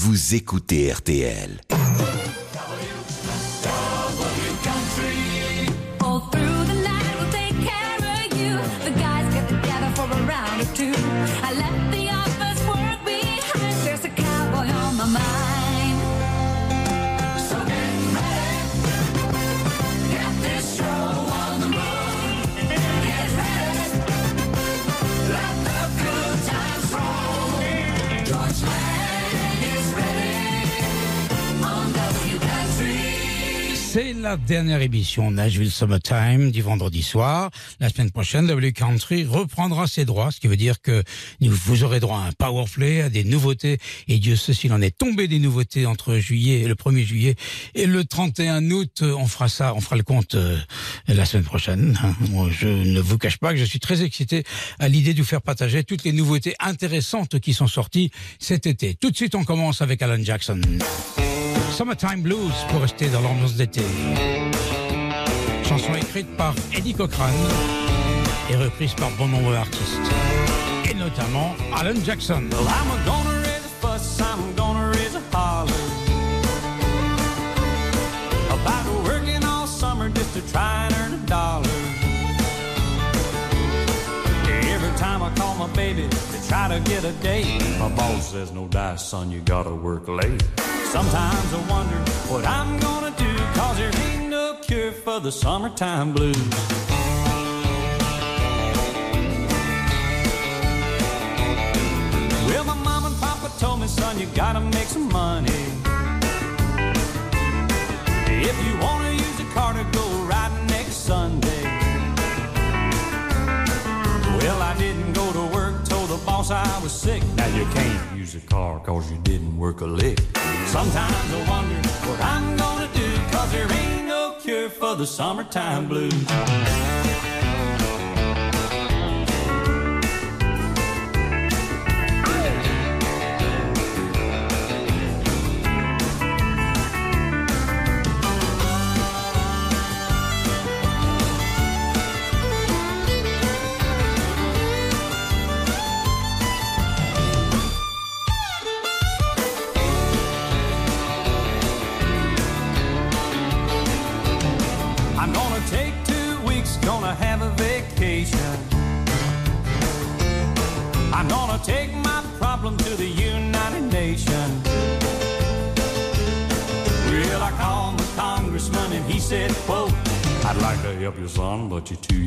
vous écoutez RTL. La dernière émission Nashville Summertime du vendredi soir. La semaine prochaine, W Country reprendra ses droits, ce qui veut dire que vous aurez droit à un power play, à des nouveautés. Et Dieu sait s'il en est tombé des nouveautés entre juillet, le 1er juillet et le 31 août. On fera ça, on fera le compte euh, la semaine prochaine. Je ne vous cache pas que je suis très excité à l'idée de vous faire partager toutes les nouveautés intéressantes qui sont sorties cet été. Tout de suite, on commence avec Alan Jackson. Summertime Blues pour rester dans l'ambiance d'été. Chanson écrite par Eddie Cochran et reprise par bon nombre d'artistes. Et notamment Alan Jackson. Well, I'm gonna raise a fuss, I'm gonna raise a holler about working all summer just to try and earn a dollar. Every time I call my baby try to get a date, my boss says, No dice, son, you gotta work late. Sometimes I wonder what I'm gonna do, cause there ain't no cure for the summertime blues. Well, my mom and papa told me, son, you gotta make some money. If you wanna use a car to go riding next Sunday. Well, I didn't boss I was sick. Now you can't use a car cause you didn't work a lick. Sometimes I wonder what I'm gonna do, cause there ain't no cure for the summertime blues.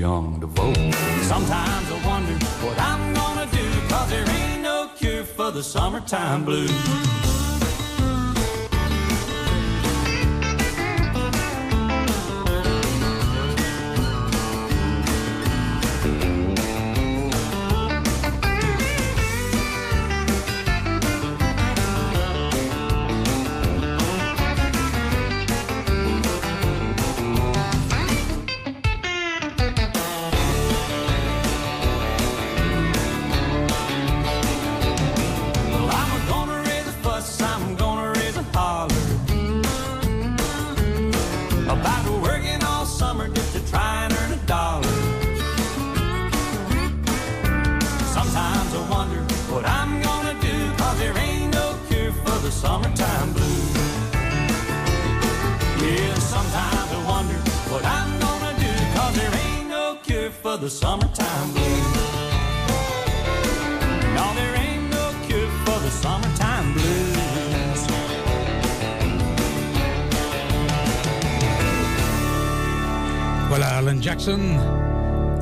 Young to vote. Sometimes I wonder what I'm gonna do, cause there ain't no cure for the summertime blues. Voilà Alan Jackson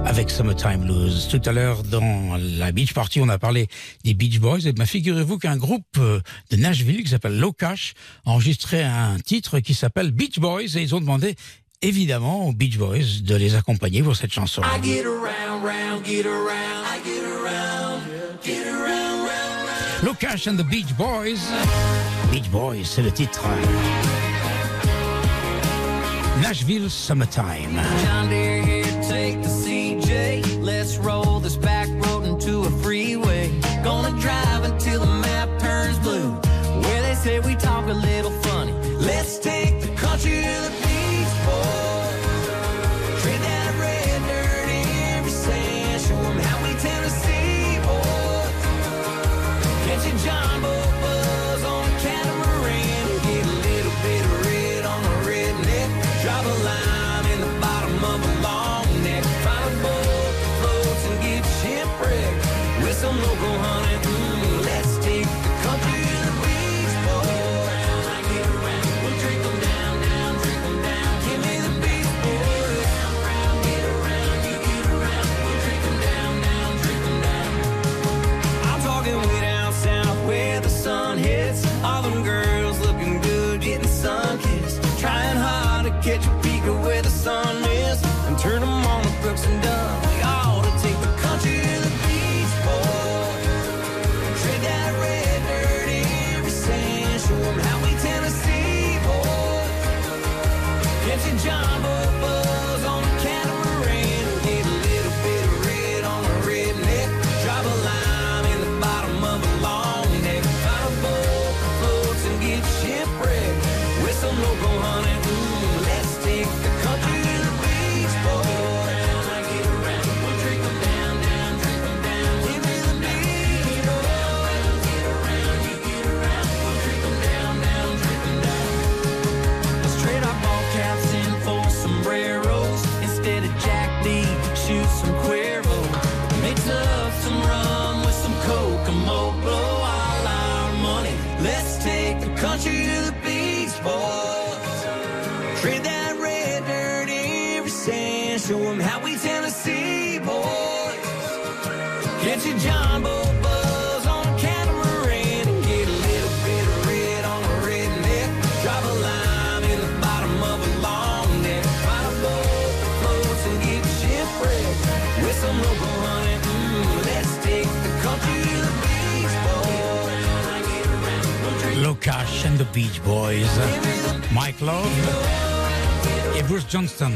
avec Summertime Blues. Tout à l'heure, dans la Beach Party, on a parlé des Beach Boys. Et ben, figurez-vous qu'un groupe euh, de Nashville qui s'appelle Low Cash a enregistré un titre qui s'appelle Beach Boys et ils ont demandé évidemment aux Beach Boys de les accompagner pour cette chanson. Cash and the Beach Boys. Beach Boys, c'est le titre. Nashville Summertime. John Deere here, take the CJ. Let's roll this back road into a freeway. Gonna drive until the map turns blue. Where they say we talk a little Cash and the Beach Boys, Mike Love et Bruce Johnston.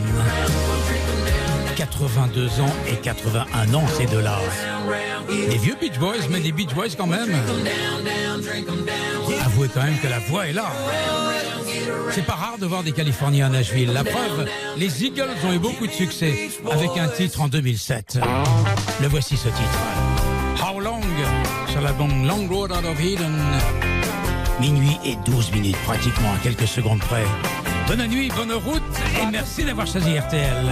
82 ans et 81 ans, ces deux-là. Des vieux Beach Boys, mais des Beach Boys quand même. Avouez quand même que la voix est là. C'est pas rare de voir des Californiens à Nashville. La preuve, les Eagles ont eu beaucoup de succès avec un titre en 2007. Le voici ce titre. How Long? Sur la bande Long Road Out of Eden. Minuit et 12 minutes, pratiquement à quelques secondes près. Bonne nuit, bonne route et merci d'avoir choisi RTL.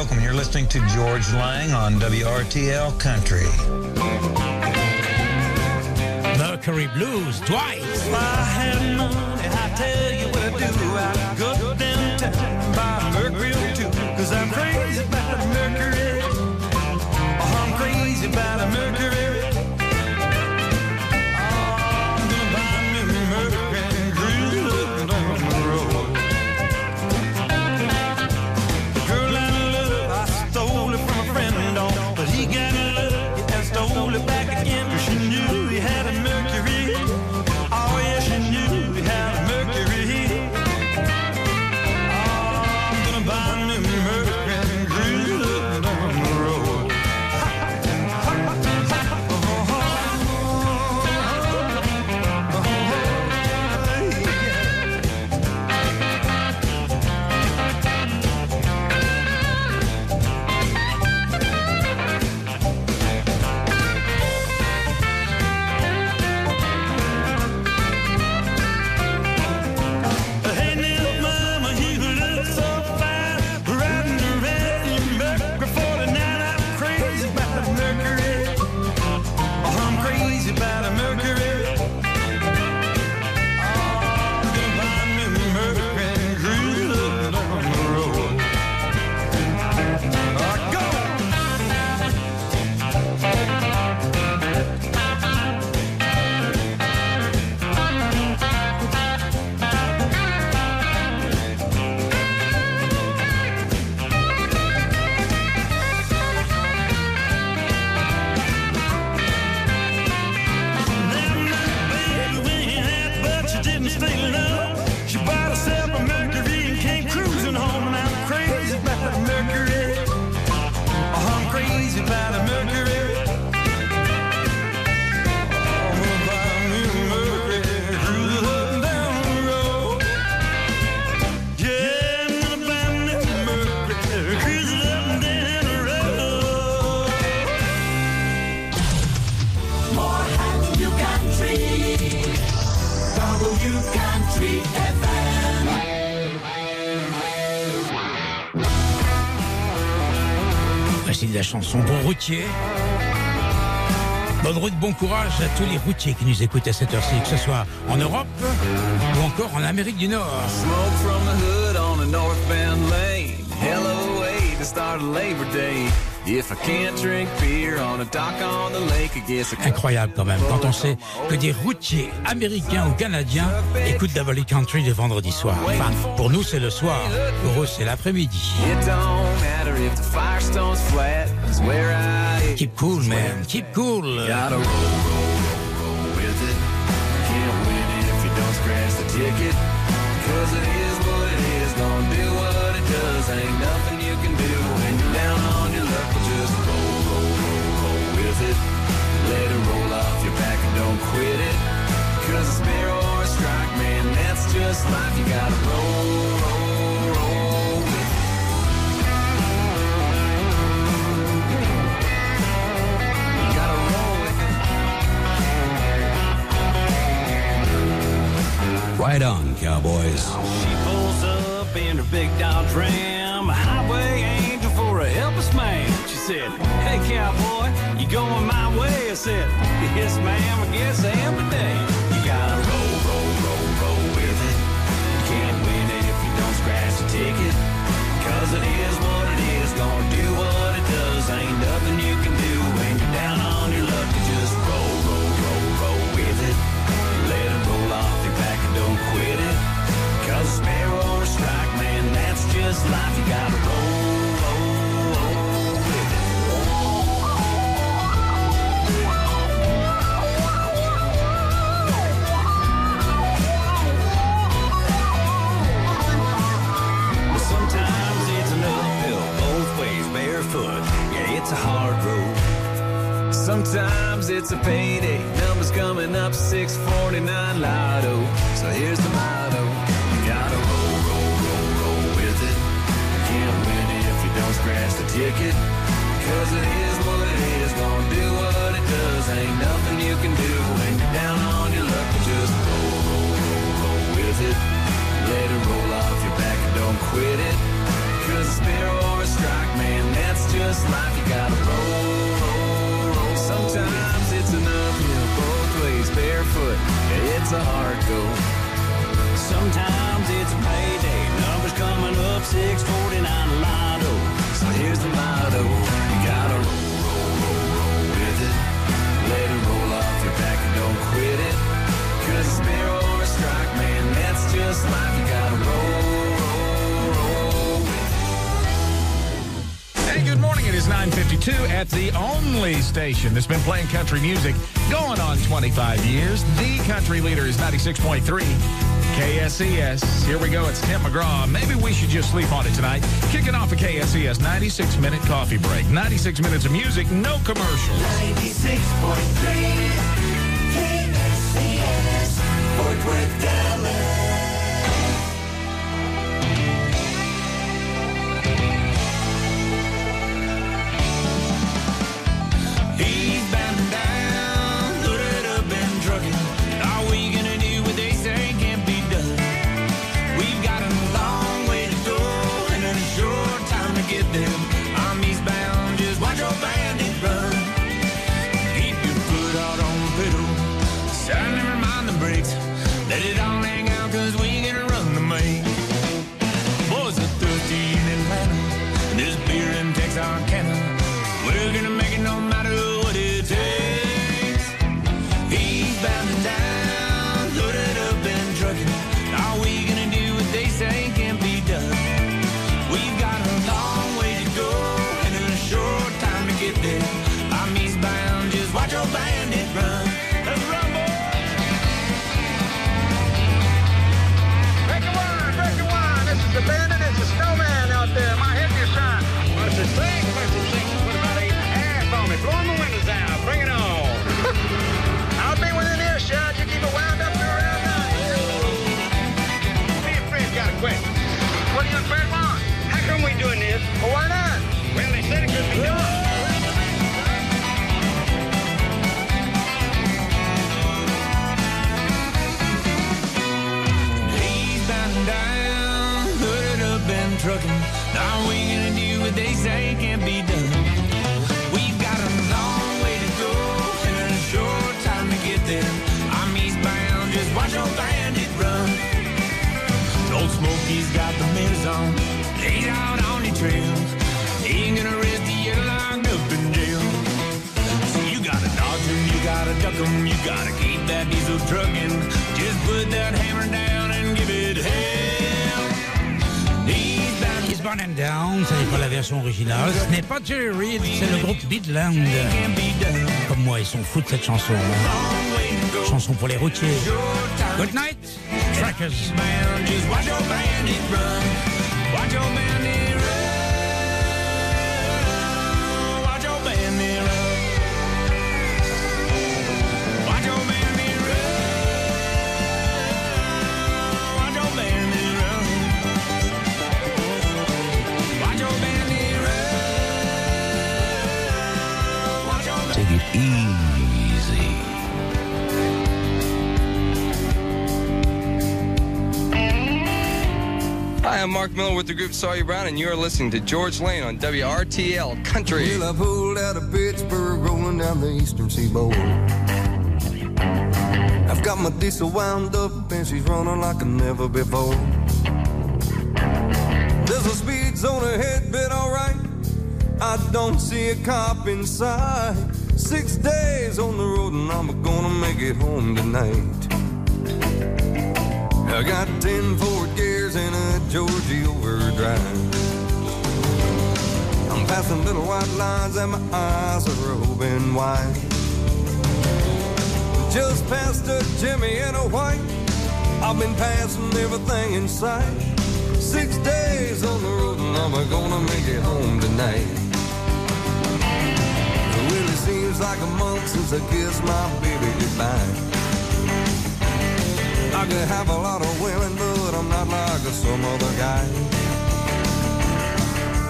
Yoakam. You're listening to Georges Lang on WRTL Country. Mercury Blues, twice. If I had money, I tell you what I do. I go downtown buy Mercury too. Cause I'm crazy about Mercury. Bonne route, bon courage à tous les routiers qui nous écoutent à cette heure-ci, que ce soit en Europe ou encore en Amérique du Nord. Smoke from the hood on a northbound lane. Hello, way to start a Labor Day. If I can't drink beer on a dock on the lake, I guess I can. Incroyable quand même, quand on sait que des routiers américains ou canadiens écoutent la Valley Country le vendredi soir. Enfin, pour nous c'est le soir, pour eux c'est l'après-midi. It don't matter if the Firestone's flat, 'cause where I Keep cool man, keep cool. Gotta roll, roll, roll, roll with it. Can't win it if you don't scratch the ticket. Cause it is what it is, gonna do what it does. Ain't nothing you can do when you're down on your luck. But just roll, roll, roll, roll with it. Let it roll off your back and don't quit it. Cause a sparrow or a strike, man, that's just life. You gotta roll, cowboys. She pulls up in her big Dodge Ram, a highway angel for a helpless man. She said, Hey cowboy, you going my way? I said, Yes, ma'am, I guess I am today. You gotta roll, roll, roll, roll with it. You can't win it if you don't scratch the ticket. Cause it is what it is, just life. You gotta roll, sometimes it's uphill, both ways, barefoot. Yeah, it's a hard road. Sometimes it's a payday. Numbers coming up 649 lotto. So here's the motto. scratch the ticket. Cause it is what it is, gonna do what it does. Ain't nothing you can do when you're down on your luck. Just roll, roll, roll, roll with it. Let it roll off your back and don't quit it. Cause a spare or a strike, man, that's just life. You gotta roll, roll, roll. Sometimes it's an uphill both ways, barefoot. It's a hard go. Sometimes it's a payday, numbers coming up, 649 line. 952 at the only station that's been playing country music going on 25 years. The country leader is 96.3 KSCS. Here we go. It's Tim McGraw. Maybe we should just sleep on it tonight. Kicking off a KSCS 96 minute coffee break. 96 minutes of music, no commercials. 96.3 KSCS Fort Worth, Dallas. Trucking. Just put that hammer down and give it hell. Eastbound, Eastbound and Down, ce n'est pas la version originale. Ce n'est pas Jerry Reed, c'est le groupe done. Comme moi, ils sont fous de cette chanson. Chanson pour les routiers. Good night, trackers. Watch your bandit run. Watch your bandit your bandit Take it easy. Hi, I'm Mark Miller with the group Sawyer Brown, and you're listening to Georges Lang on WRTL Country. Well, I pulled out of Pittsburgh, rolling down the eastern seaboard. I've got my diesel wound up, and she's running like never before. There's a speed zone ahead, but alright. I don't see a cop inside. Six days on the road, and I'm gonna make it home tonight. I got ten Ford gears and a Georgia overdrive. I'm passing little white lines and my eyes are open wide. Just past a Jimmy in a white. I've been passing everything in sight. Six days on the road and I'm gonna make it home tonight. It like a month since I kissed my baby goodbye. I could have a lot of women, but I'm not like some other guy.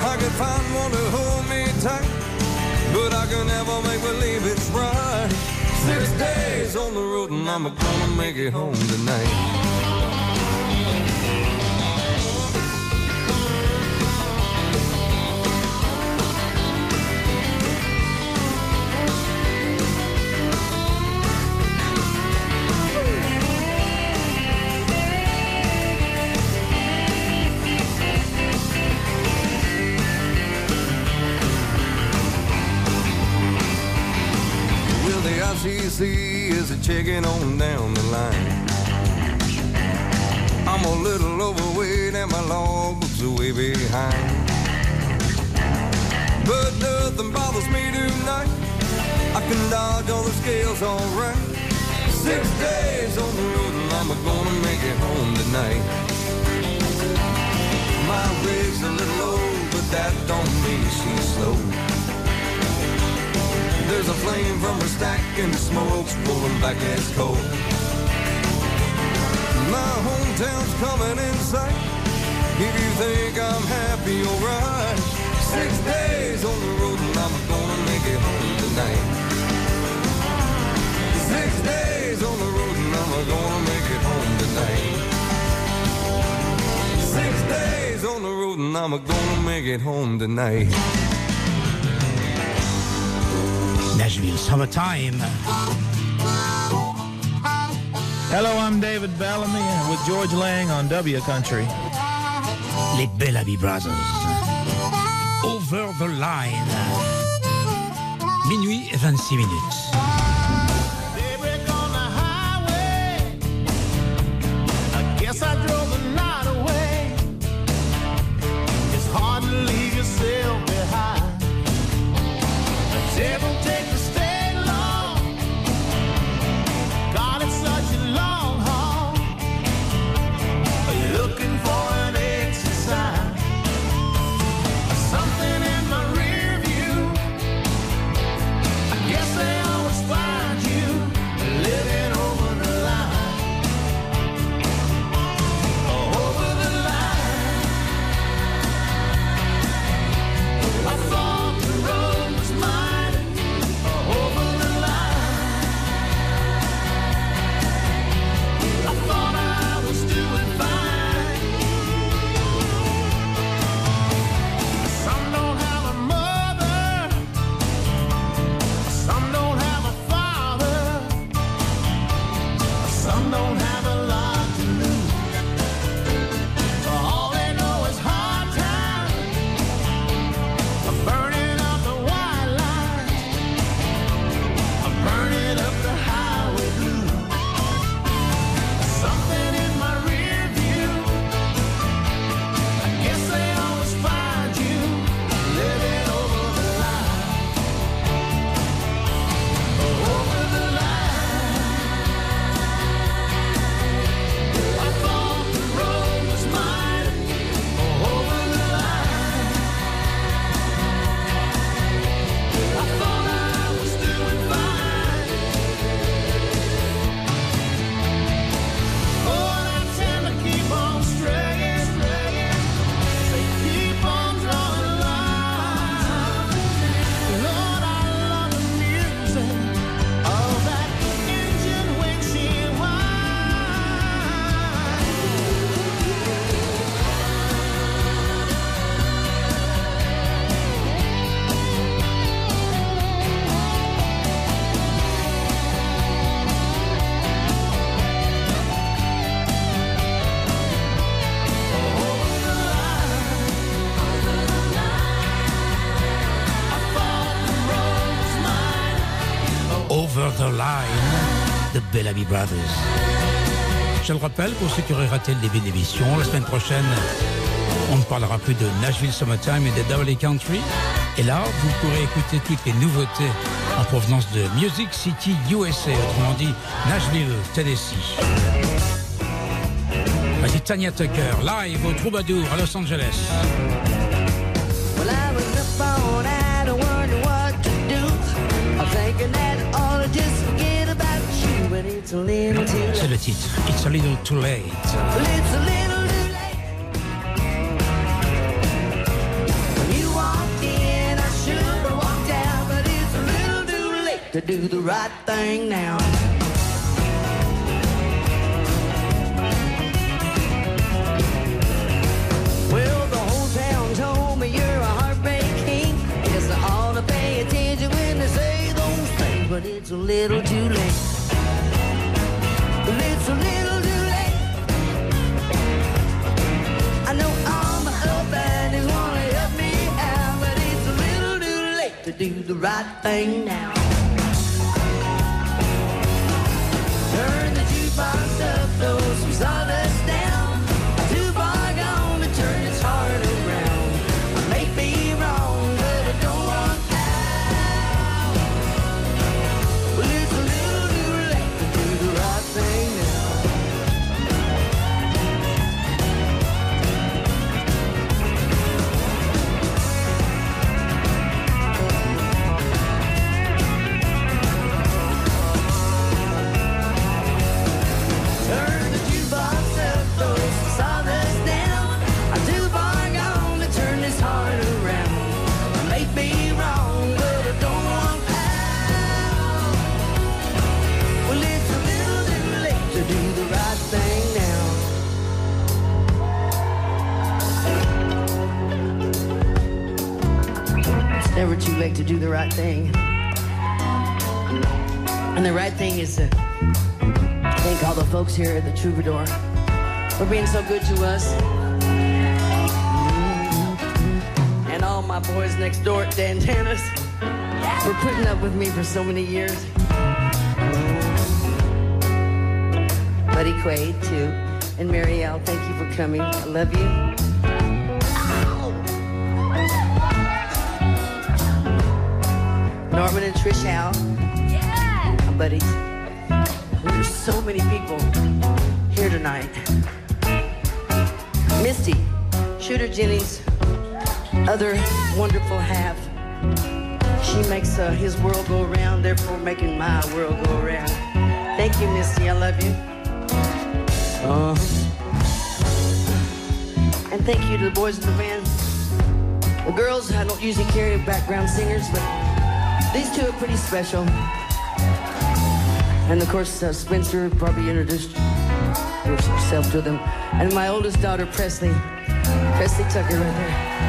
I could find one to hold me tight, but I can never make believe it's right. Six days on the road and I'm gonna make it home tonight. See as they're checking on down the line. I'm a little overweight and my logbook's way behind. But nothing bothers me tonight. I can dodge all the scales alright. Six days on the road and I'm gonna make it home tonight. My rig's a little low, but that don't mean she's slow. There's a flame from her stack and the smoke's pulling back as coal. My hometown's coming in sight. If you think I'm happy, alright. Six days on the road and I'm gonna make it home tonight. Six days on the road and I'm gonna make it home tonight. Six days on the road and I'm gonna make it home tonight. Nashville Summertime. Hello, I'm David Bellamy with Georges Lang on W Country. Les Bellamy Brothers. Over the line. Minuit et 26 minutes. Je le rappelle, pour ceux qui auraient raté le début de l'émission, la semaine prochaine, on ne parlera plus de Nashville Summertime et de Double Country. Et là, vous pourrez écouter toutes les nouveautés en provenance de Music City USA, autrement dit Nashville, Tennessee. Voici Tanya Tucker, live au Troubadour à Los Angeles. C'est le titre, It's a Little Too Late. To do the right thing now. Well, the whole town told me you're a heartbreak king. Guess I ought to pay attention when they say those things, but it's a little too late. Do the right thing now. Here at the Troubadour for being so good to us. And all my boys next door at Dan Tana's for putting up with me for so many years. Buddy Quaid, too. And Marielle, thank you for coming. I love you. Norman and Trish Howe. Yeah. My buddies. So many people here tonight. Misty, Shooter Jennings, other wonderful half. She makes uh, his world go around, therefore making my world go around. Thank you, Misty. I love you. Uh-huh. And thank you to the boys in the band. The girls, I don't usually carry background singers, but these two are pretty special. And of course, uh, Spencer probably introduced herself to them. And my oldest daughter, Presley. Presley Tucker right there.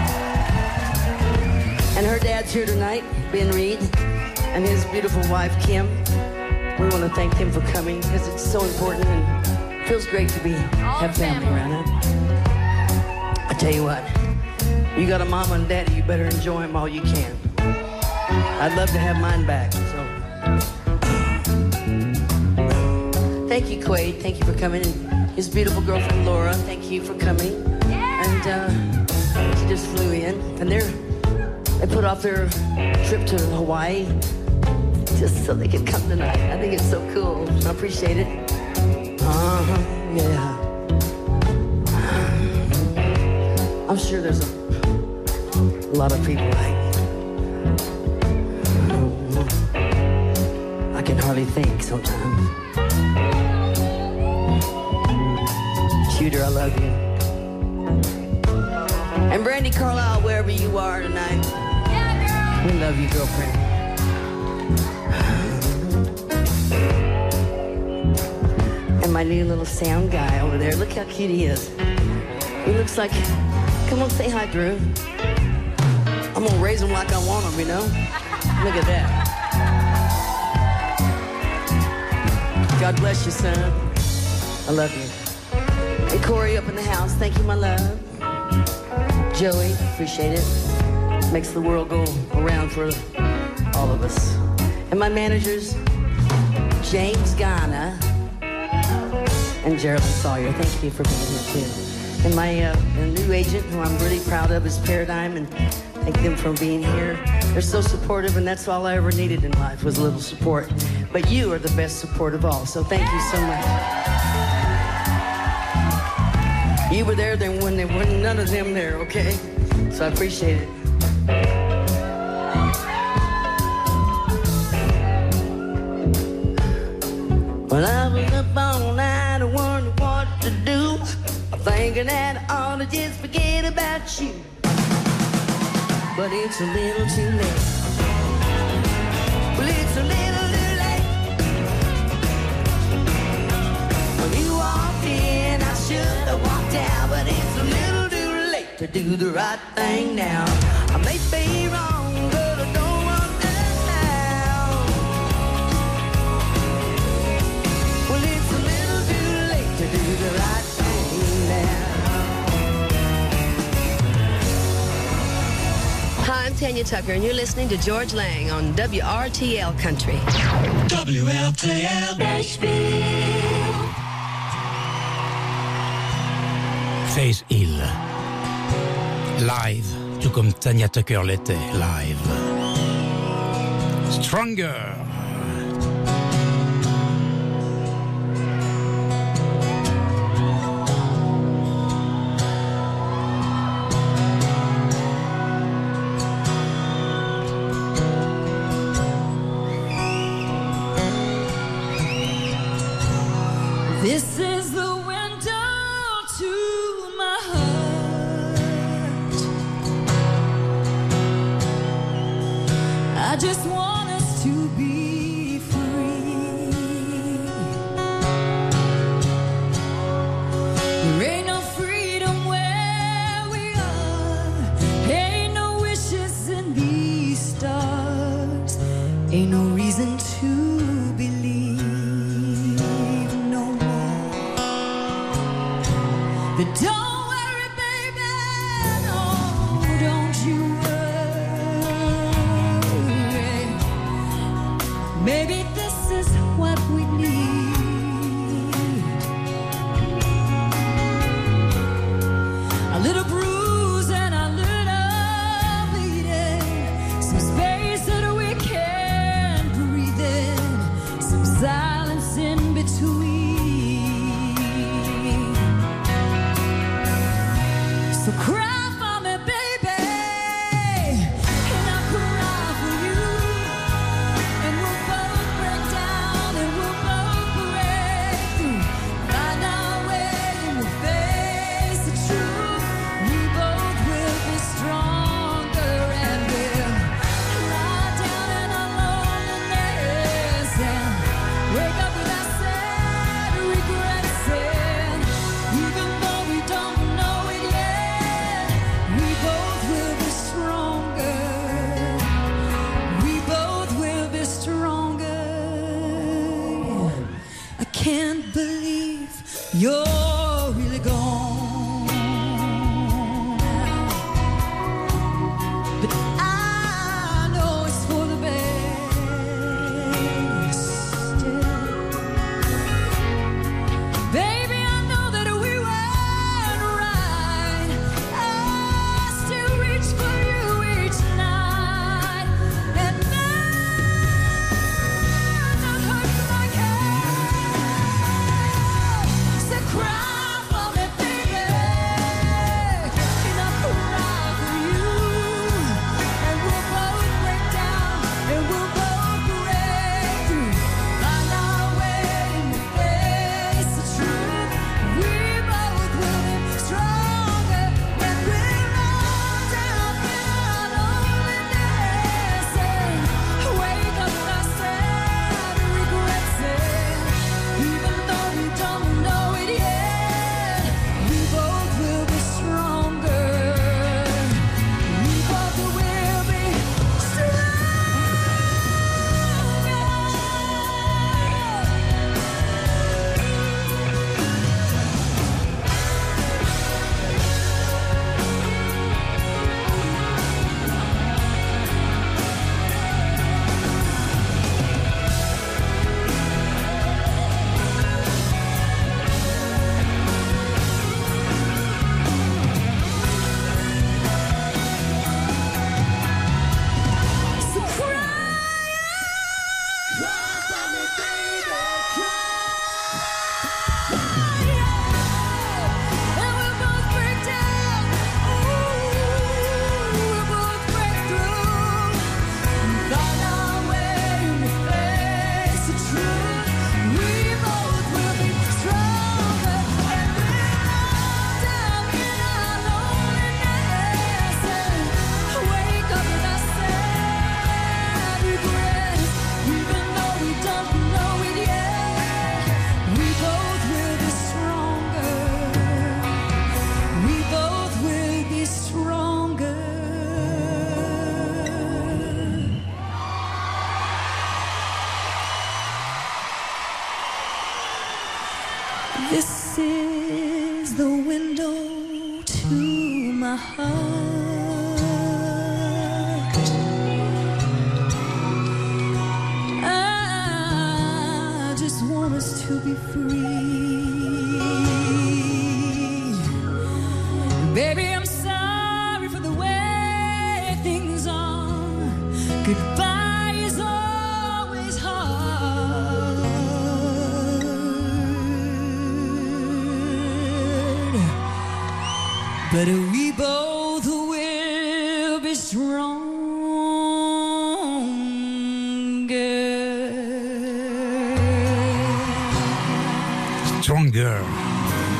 And her dad's here tonight, Ben Reed, and his beautiful wife, Kim. We want to thank them for coming because it's so important and feels great to be have family around it. I tell you what, you got a mama and daddy, you better enjoy them all you can. I'd love to have mine back. Thank you, Quade. Thank you for coming. And his beautiful girlfriend Laura, thank you for coming. And uh, she just flew in, and they're they put off their trip to Hawaii just so they could come tonight. I think it's so cool. I appreciate it. Uh huh. Yeah. I'm sure there's a, a lot of people like. I can hardly think sometimes. Shooter, I love you. And Brandi Carlile, wherever you are tonight. Yeah, girl. We love you, girlfriend. And my new little sound guy over there. Look how cute he is. He looks like. Come on, say hi, Drew. I'm gonna raise him like I want him, you know? Look at that. God bless you, son. I love you. Corey up in the house. Thank you, my love. Joey, appreciate it. Makes the world go around for all of us. And my managers, James Ghana and Geraldine Sawyer. Thank you for being here too. And my uh, new agent, who I'm really proud of, is Paradigm, and thank them for being here. They're so supportive, and that's all I ever needed in life was a little support. But you are the best support of all, so thank you so much. You were there then when there were none of them there, okay? So I appreciate it. Well, I was up all night, I wondered what to do. Thinking that I ought to just forget about you. But it's a little too late. Should have walked out, but it's a little too late to do the right thing now. I may be wrong, but I don't want now. Well, it's a little too late to do the right thing now. Hi, I'm Tanya Tucker, and you're listening to Georges Lang on WRTL Country. WLTL Nashville. Live, tout comme Tanya Tucker l'était, live. Stronger.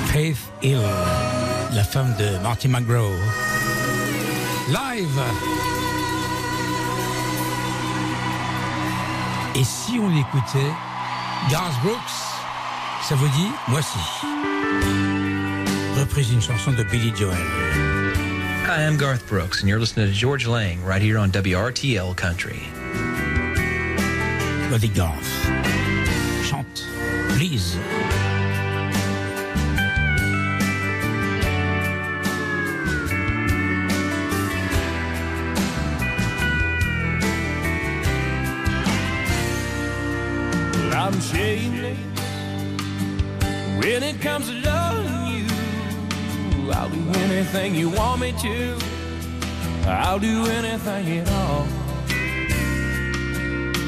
Faith Hill, la femme de Marty McGraw. Live Et si on l'écoutait, Garth Brooks, ça vous dit Moi si. Reprise une chanson de Billy Joel. Hi, I'm Garth Brooks, and you're listening to George Lang right here on WRTL Country. Garth. Chante, please. Comes to loving you. I'll do anything you want me to. I'll do anything at all.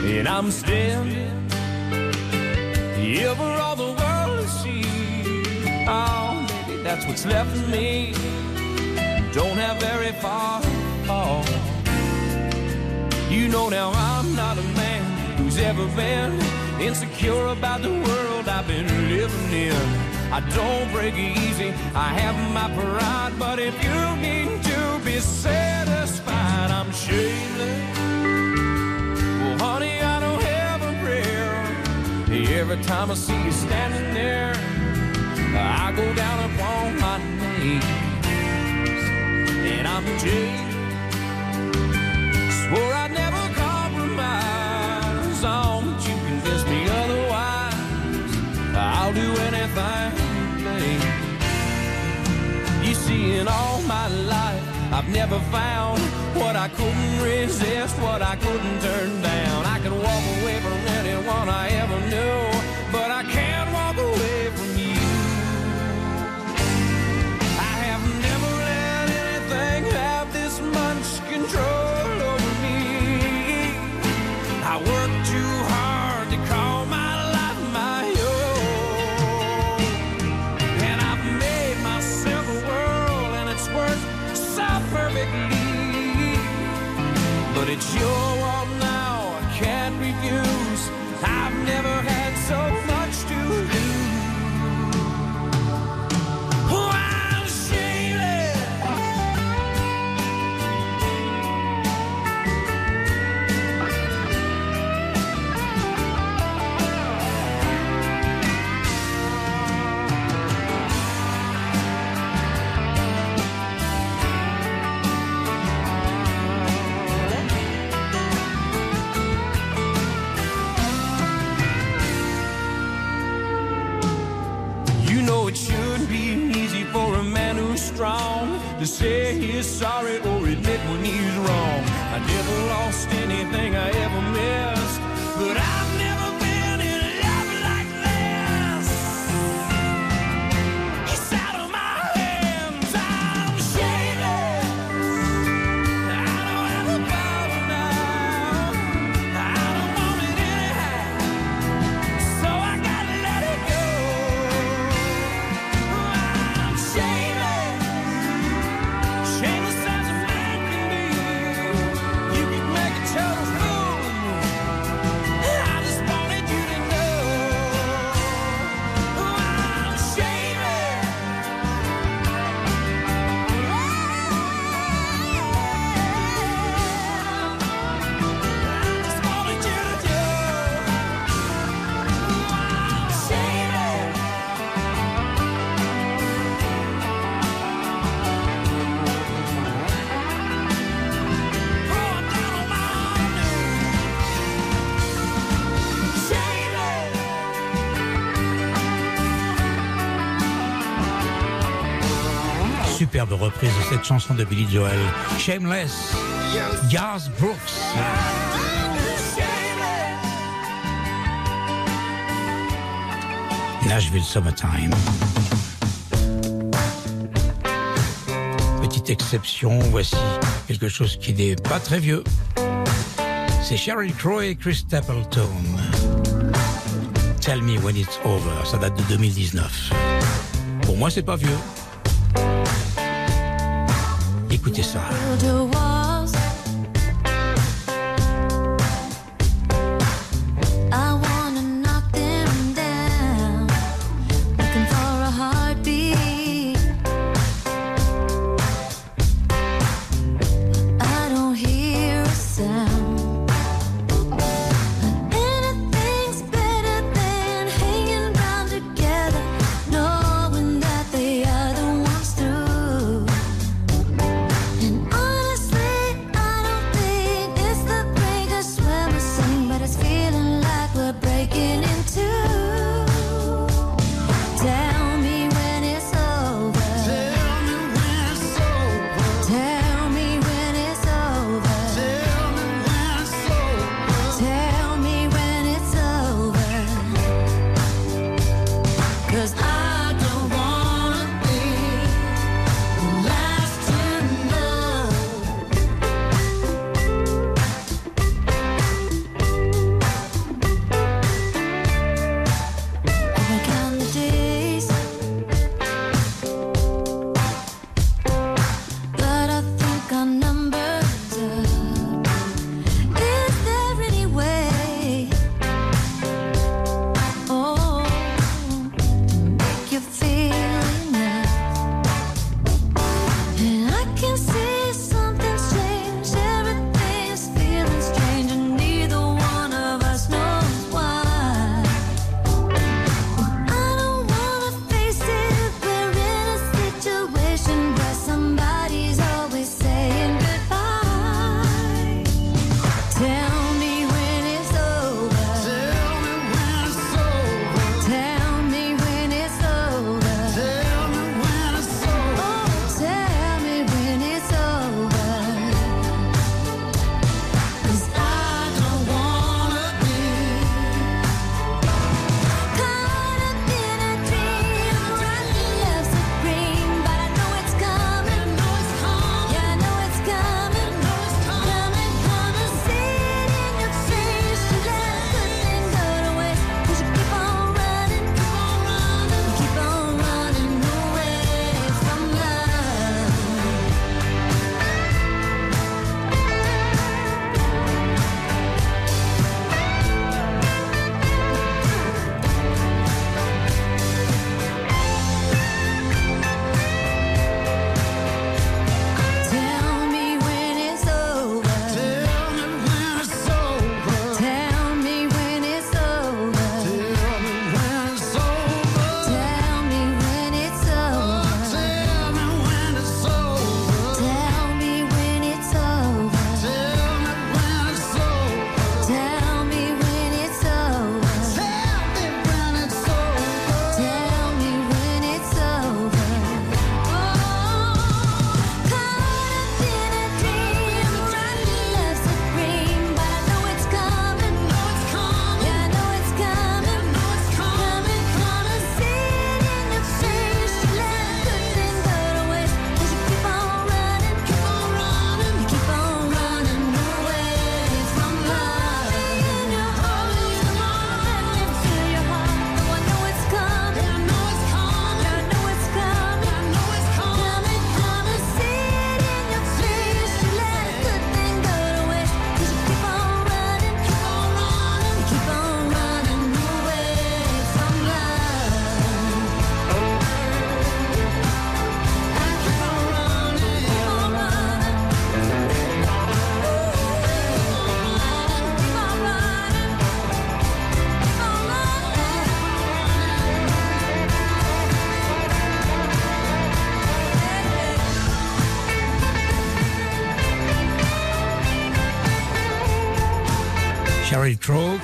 And I'm standing here for all the world to see. Oh, baby, that's what's left of me. Don't have very far to fall. You know now I'm not a man who's ever been insecure about the world I've been living in. I don't break easy, I have my pride, but if you need to be satisfied, I'm shameless. Well, honey, I don't have a prayer. Every time I see you standing there, I go down upon my knees. And I'm jaded. Swore I'd never compromise on, you convinced me otherwise. I'll do anything, You see, in all my life, I've never found what I couldn't resist, what I couldn't turn down. I could walk away from anyone I ever knew, but I it's your say he's sorry or admit Superbe reprise de cette chanson de Billy Joel. Shameless. Garth Brooks. Nashville Summertime. Petite exception, voici quelque chose qui n'est pas très vieux. C'est Sheryl Crow et Chris Stapleton. Tell me when it's over. Ça date de 2019. Pour moi, c'est pas vieux. Put 啊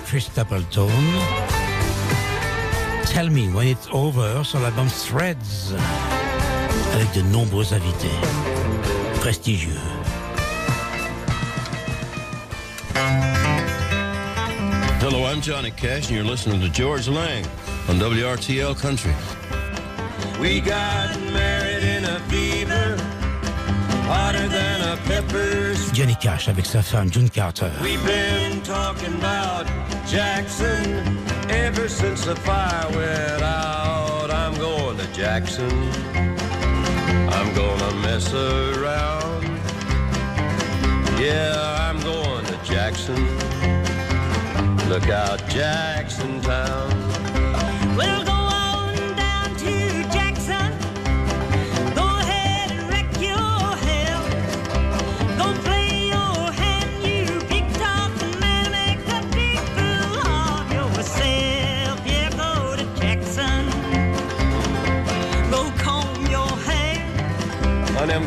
Chris Stapleton. Tell Me When It's Over sur l'album Threads, avec de nombreux invités prestigieux. Hello, I'm Johnny Cash, and you're listening to Georges Lang on WRTL Country. We got married in a fever, hotter than a pepper's. Johnny Cash avec sa femme June Carter. We've been talking about Jackson ever since the fire went out. I'm going to Jackson. I'm gonna mess around. Yeah, I'm going to Jackson. Look out, Jackson Town. We'll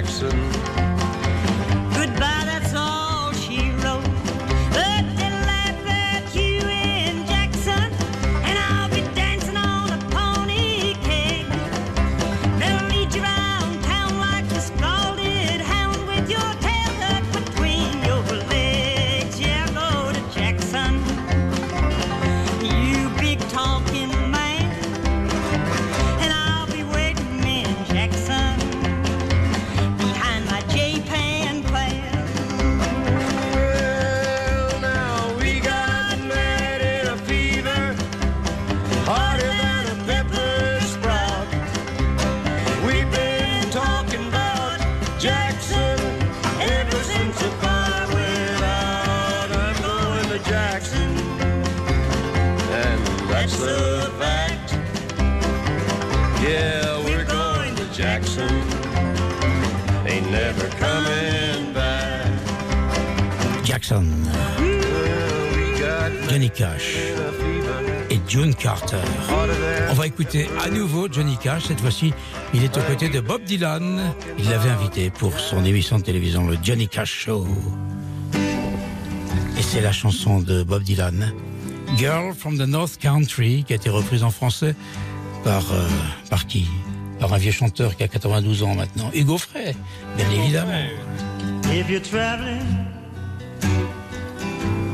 Jackson. Johnny Cash et June Carter. On va écouter à nouveau Johnny Cash. Cette fois-ci, il est aux côtés de Bob Dylan. Il l'avait invité pour son émission de télévision, le Johnny Cash Show. Et c'est la chanson de Bob Dylan, Girl from the North Country, qui a été reprise en français par, euh, par qui? Par un vieux chanteur qui a 92 ans maintenant, Hugo Frey, bien évidemment.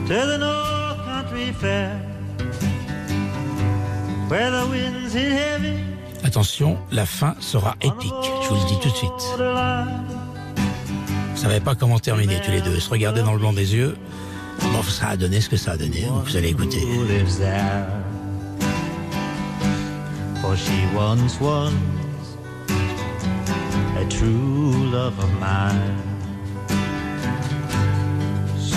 To the North Country Fair, where the winds hit heavy, Attention, la fin sera épique, je vous le dis tout de suite. Vous savez pas comment terminer tous les deux, se regarder dans le blanc des yeux. Bon, ça a donné ce que ça a donné, donc vous allez écouter. who lives there? For she once was a true love of mine.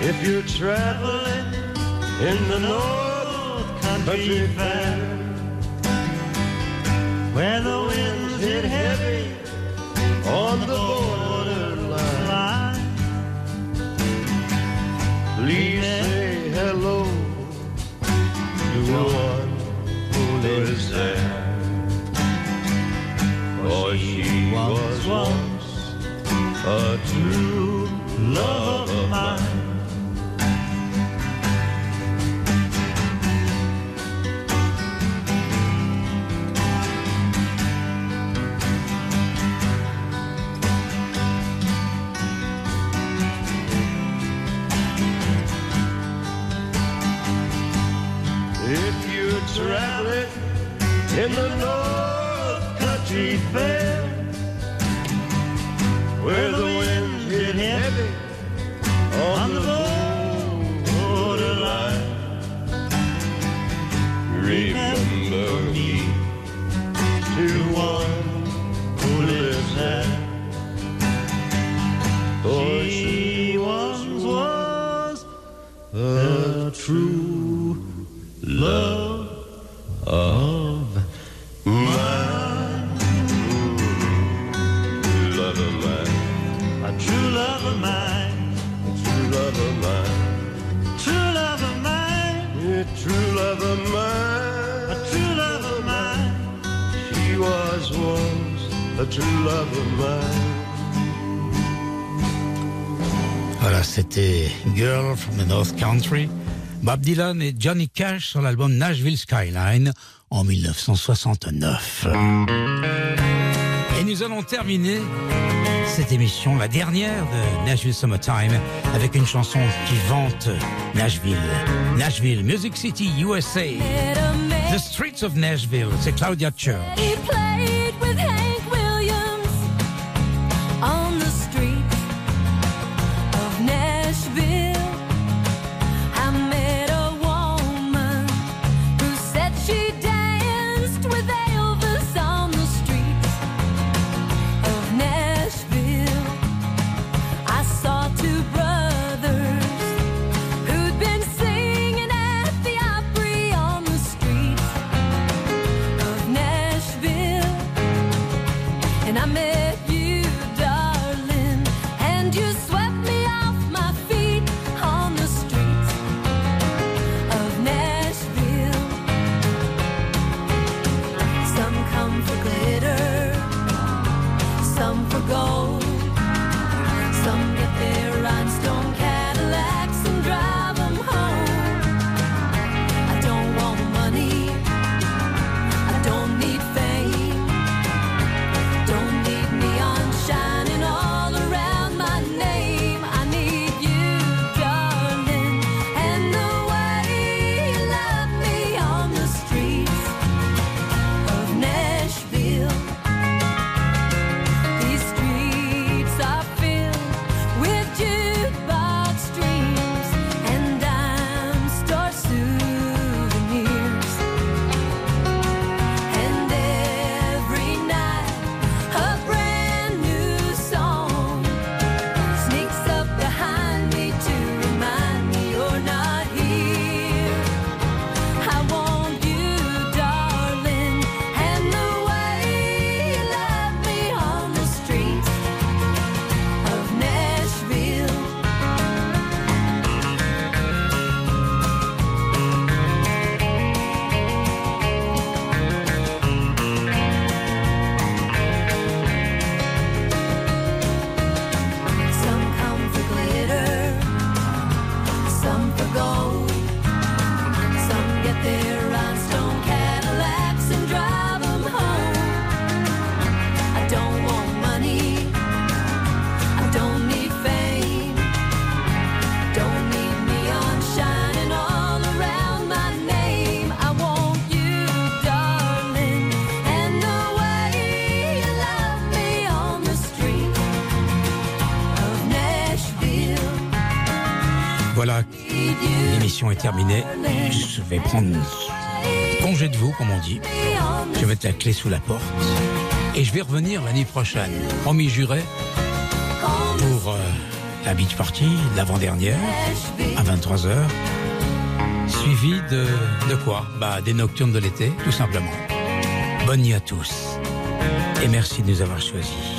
If you're traveling in the North Country Fair, where the winds hit heavy on the borderline, please say hello to one who lives there. For she was once a true love of mine. in the North Country Fair. Where C'était Girl from the North Country. Bob Dylan et Johnny Cash sur l'album Nashville Skyline en 1969. Et nous allons terminer cette émission, la dernière de Nashville Summertime, avec une chanson qui vante Nashville. Nashville, Music City, USA. The Streets of Nashville, c'est Claudia Church. terminé. Je vais prendre congé de vous, comme on dit. Je vais mettre la clé sous la porte. Et je vais revenir l'année prochaine, promis juré, pour euh, la beach party, l'avant-dernière, à 23h. Suivi de, de quoi? Bah, Des nocturnes de l'été, tout simplement. Bonne nuit à tous. Et merci de nous avoir choisis.